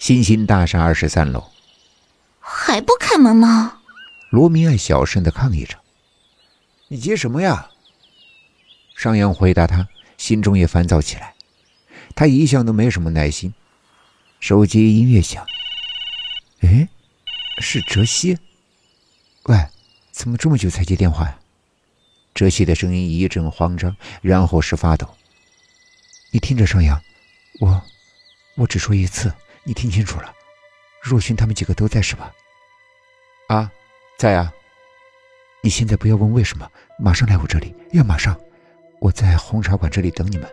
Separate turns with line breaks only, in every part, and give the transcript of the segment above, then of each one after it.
新兴大厦二十三楼，
还不开门吗？
罗明爱小声的抗议着：“
你急什么呀？”
商阳回答他，心中也烦躁起来。他一向都没什么耐心。手机音乐响，哎，是哲熙。喂，怎么这么久才接电话呀？哲熙的声音一阵慌张，然后是发抖。你听着，商阳，我，我只说一次，你听清楚了。若勋他们几个都在是吧？
啊，在啊。
你现在不要问为什么，马上来我这里，要马上。我在红茶馆这里等你们。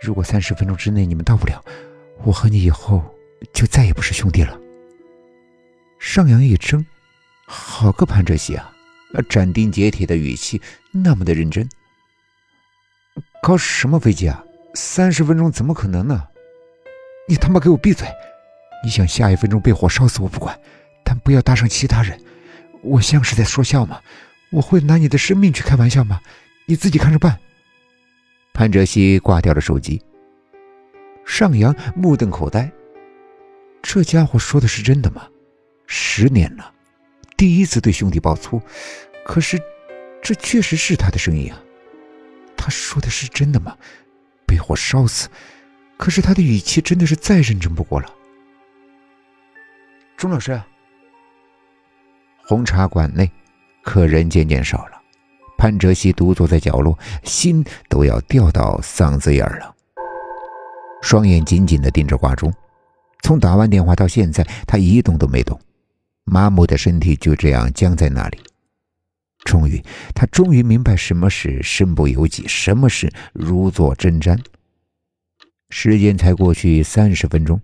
如果三十分钟之内你们到不了，我和你以后就再也不是兄弟了。上扬一怔，好个潘哲熙啊！那斩钉截铁的语气，那么的认真。搞什么飞机啊？三十分钟怎么可能呢？你他妈给我闭嘴！你想下一分钟被火烧死我不管，但不要搭上其他人。我像是在说笑吗？我会拿你的生命去开玩笑吗？你自己看着办。潘哲熙挂掉了手机。上扬目瞪口呆。这家伙说的是真的吗？十年了，第一次对兄弟爆粗，可是这确实是他的声音啊。他说的是真的吗？被火烧死？可是他的语气真的是再认真不过了。
钟老师。
红茶馆内，客人渐渐少了。潘哲熙独坐在角落，心都要掉到嗓子眼了，双眼紧紧地盯着挂钟。从打完电话到现在，他一动都没动，麻木的身体就这样僵在那里。终于，他终于明白什么是身不由己，什么是如坐针毡。时间才过去三十分钟，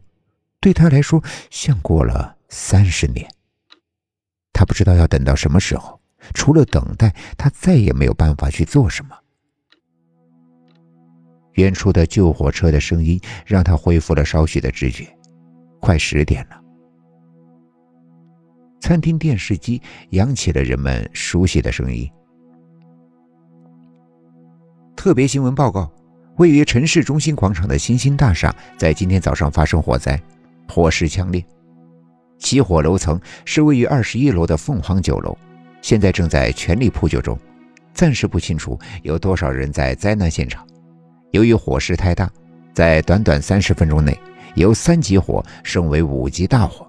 对他来说像过了三十年。他不知道要等到什么时候，除了等待，他再也没有办法去做什么。远处的救火车的声音让他恢复了少许的知觉。快十点了，餐厅电视机扬起了人们熟悉的声音。特别新闻报告：位于城市中心广场的新兴大厦在今天早上发生火灾，火势强烈。起火楼层是位于二十一楼的凤凰酒楼，现在正在全力扑救中，暂时不清楚有多少人在灾难现场。由于火势太大，在短短三十分钟内，由三级火升为五级大火。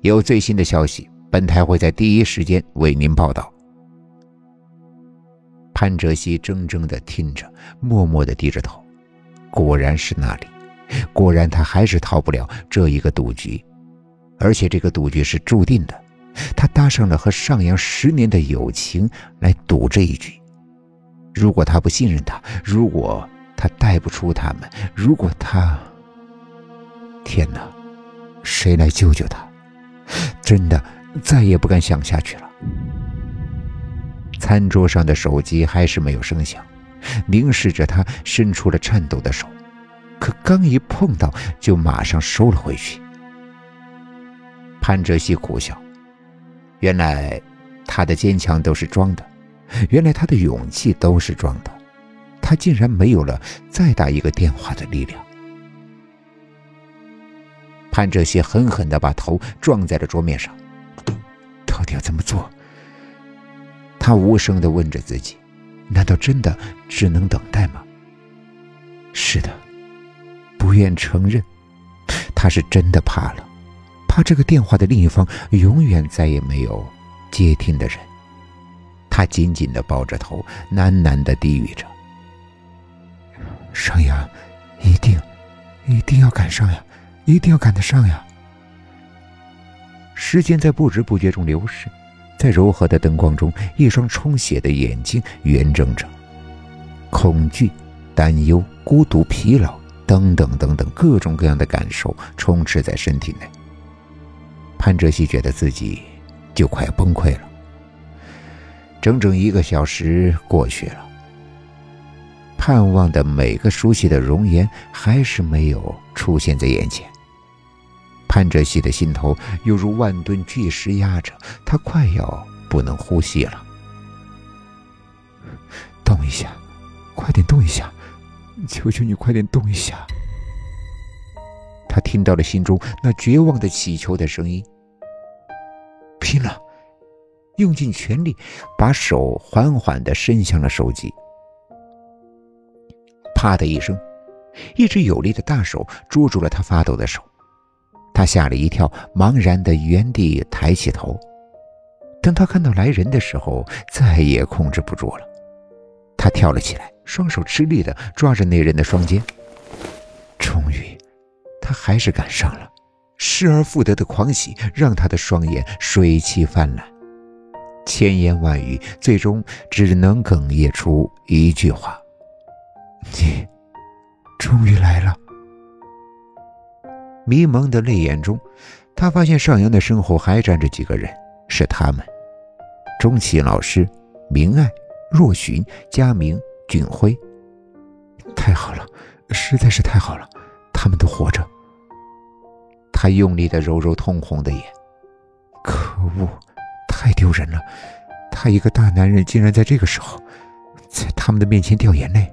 有最新的消息，本台会在第一时间为您报道。潘哲熙怔怔地听着，默默地低着头。果然是那里，果然他还是逃不了这一个赌局。而且这个赌局是注定的，他搭上了和上扬十年的友情来赌这一局。如果他不信任他，如果他带不出他们，如果他……天哪，谁来救救他？真的再也不敢想下去了。餐桌上的手机还是没有声响，凝视着他伸出了颤抖的手，可刚一碰到，就马上收了回去。潘哲熙苦笑，原来他的坚强都是装的，原来他的勇气都是装的，他竟然没有了再打一个电话的力量。潘哲熙狠狠地把头撞在了桌面上，到底要怎么做？他无声地问着自己：难道真的只能等待吗？是的，不愿承认，他是真的怕了。怕这个电话的另一方永远再也没有接听的人，他紧紧的抱着头，喃喃的低语着：“上呀，一定，一定要赶上呀，一定要赶得上呀！”时间在不知不觉中流逝，在柔和的灯光中，一双充血的眼睛圆睁着，恐惧、担忧、孤独、疲劳，等等等等，各种各样的感受充斥在身体内。潘哲熙觉得自己就快崩溃了。整整一个小时过去了，盼望的每个熟悉的容颜还是没有出现在眼前。潘哲熙的心头犹如万吨巨石压着，他快要不能呼吸了。动一下，快点动一下！求求你快点动一下！他听到了心中那绝望的乞求的声音。拼了！用尽全力，把手缓缓的伸向了手机。啪的一声，一只有力的大手捉住了他发抖的手。他吓了一跳，茫然的原地抬起头。等他看到来人的时候，再也控制不住了。他跳了起来，双手吃力的抓着那人的双肩。终于，他还是赶上了。失而复得的狂喜让他的双眼水气泛滥，千言万语最终只能哽咽出一句话：“你终于来了。”迷蒙的泪眼中，他发现上扬的身后还站着几个人，是他们：钟启老师、明爱、若寻、佳明、俊辉。太好了，实在是太好了，他们都活着。他用力的揉揉通红的眼，可恶，太丢人了！他一个大男人竟然在这个时候，在他们的面前掉眼泪。